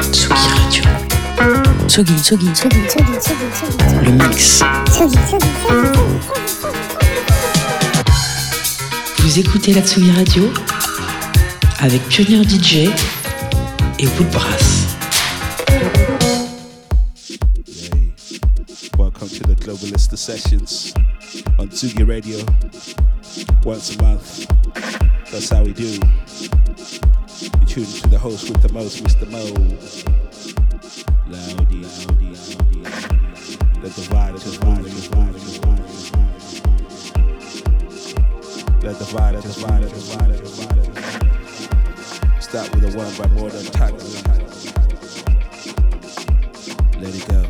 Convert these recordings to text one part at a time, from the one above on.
Tsugi, Tsugi, Tsugi, Tsugi, Tsugi, le mix. Vous écoutez la Tsugi Radio avec Pionnier DJ et Woodbrass. Welcome to the Globalista Sessions on Tsugi Radio. Once a month, that's how we do. You tune to the host with the most, Mr. Mo. Loudy, loudy, loudy, loudy. Let the vibe, just vibe, just vibe, just vibe. Let the vibe, just vibe, just vibe. Start with a one by more than tackle. Let it go.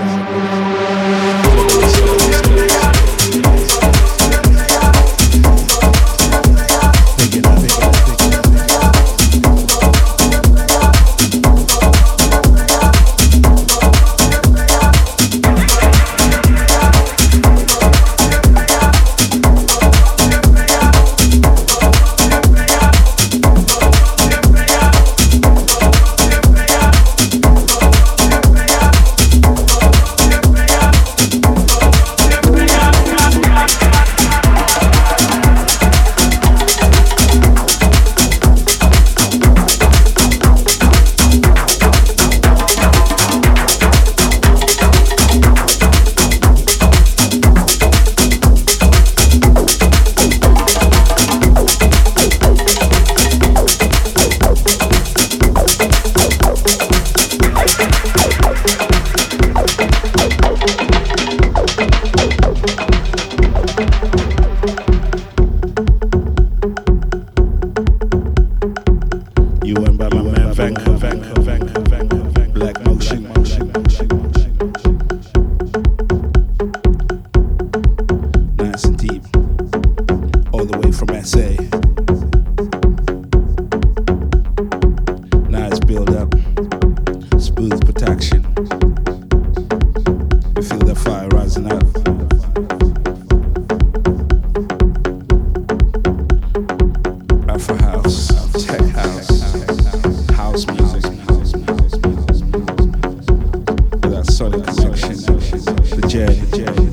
Yeah.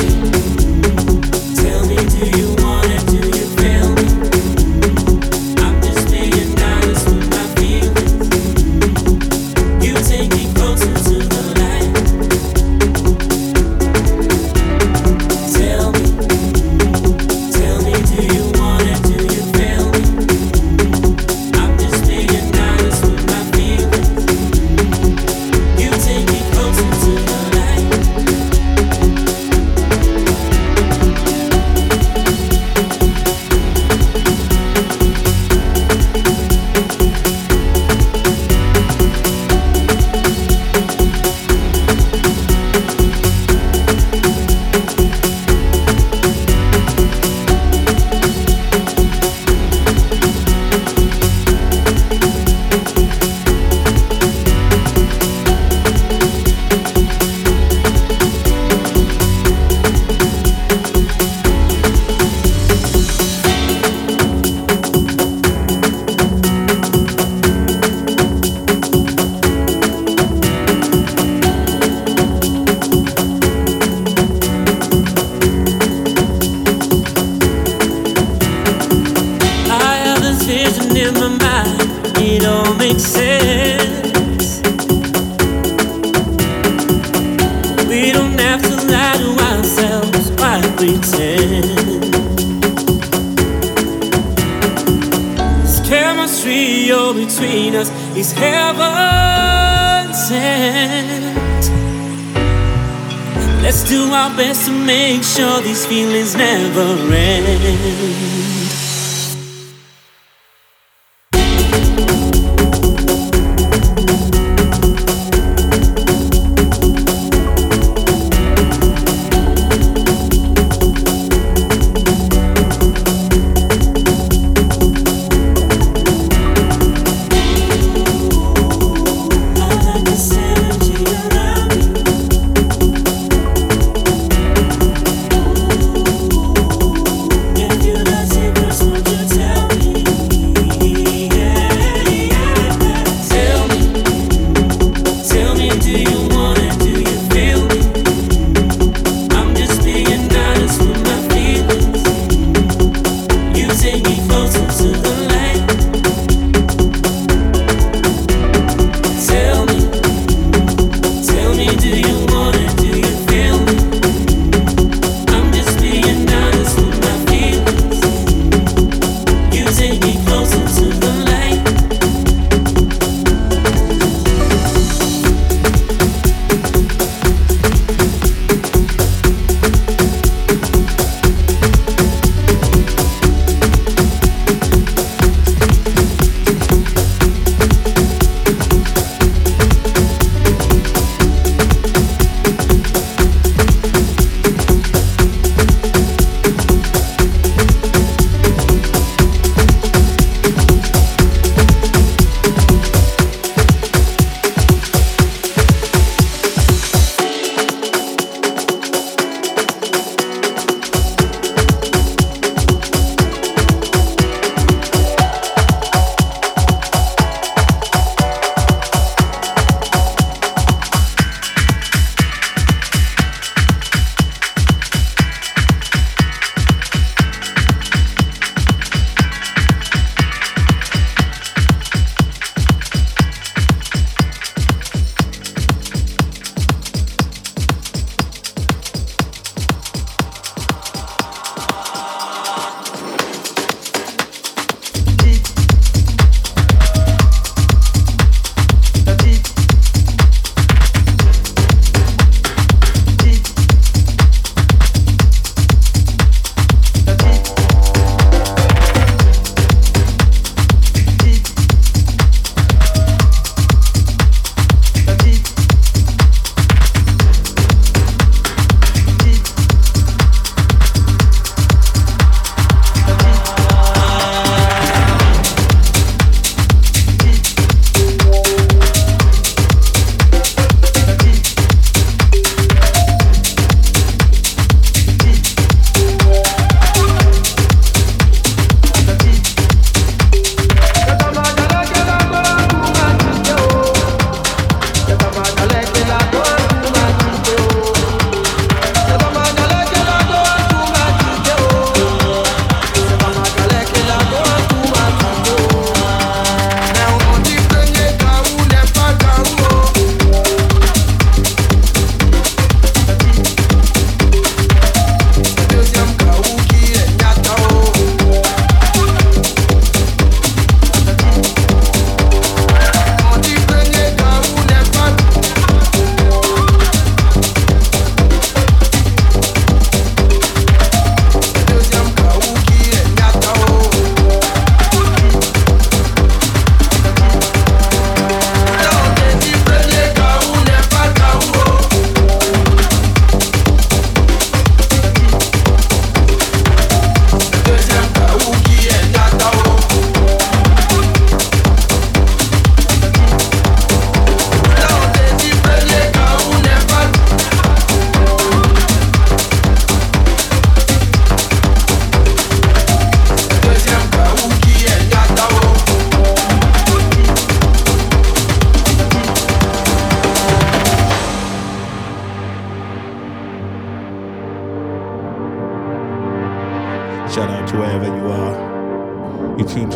Tuned feelings never end.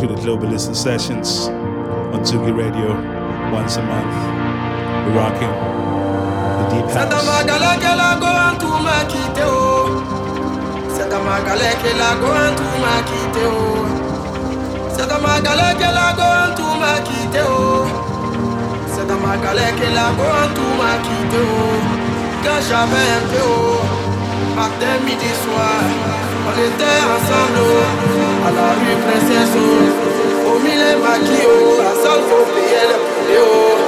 To the Globalista Sessions on Tsugi Radio once a month. We're rocking the deep house. Matin, midi, soir. On était ensemble À la rue Princesse Au milieu maquillot La salle faut payer le poulet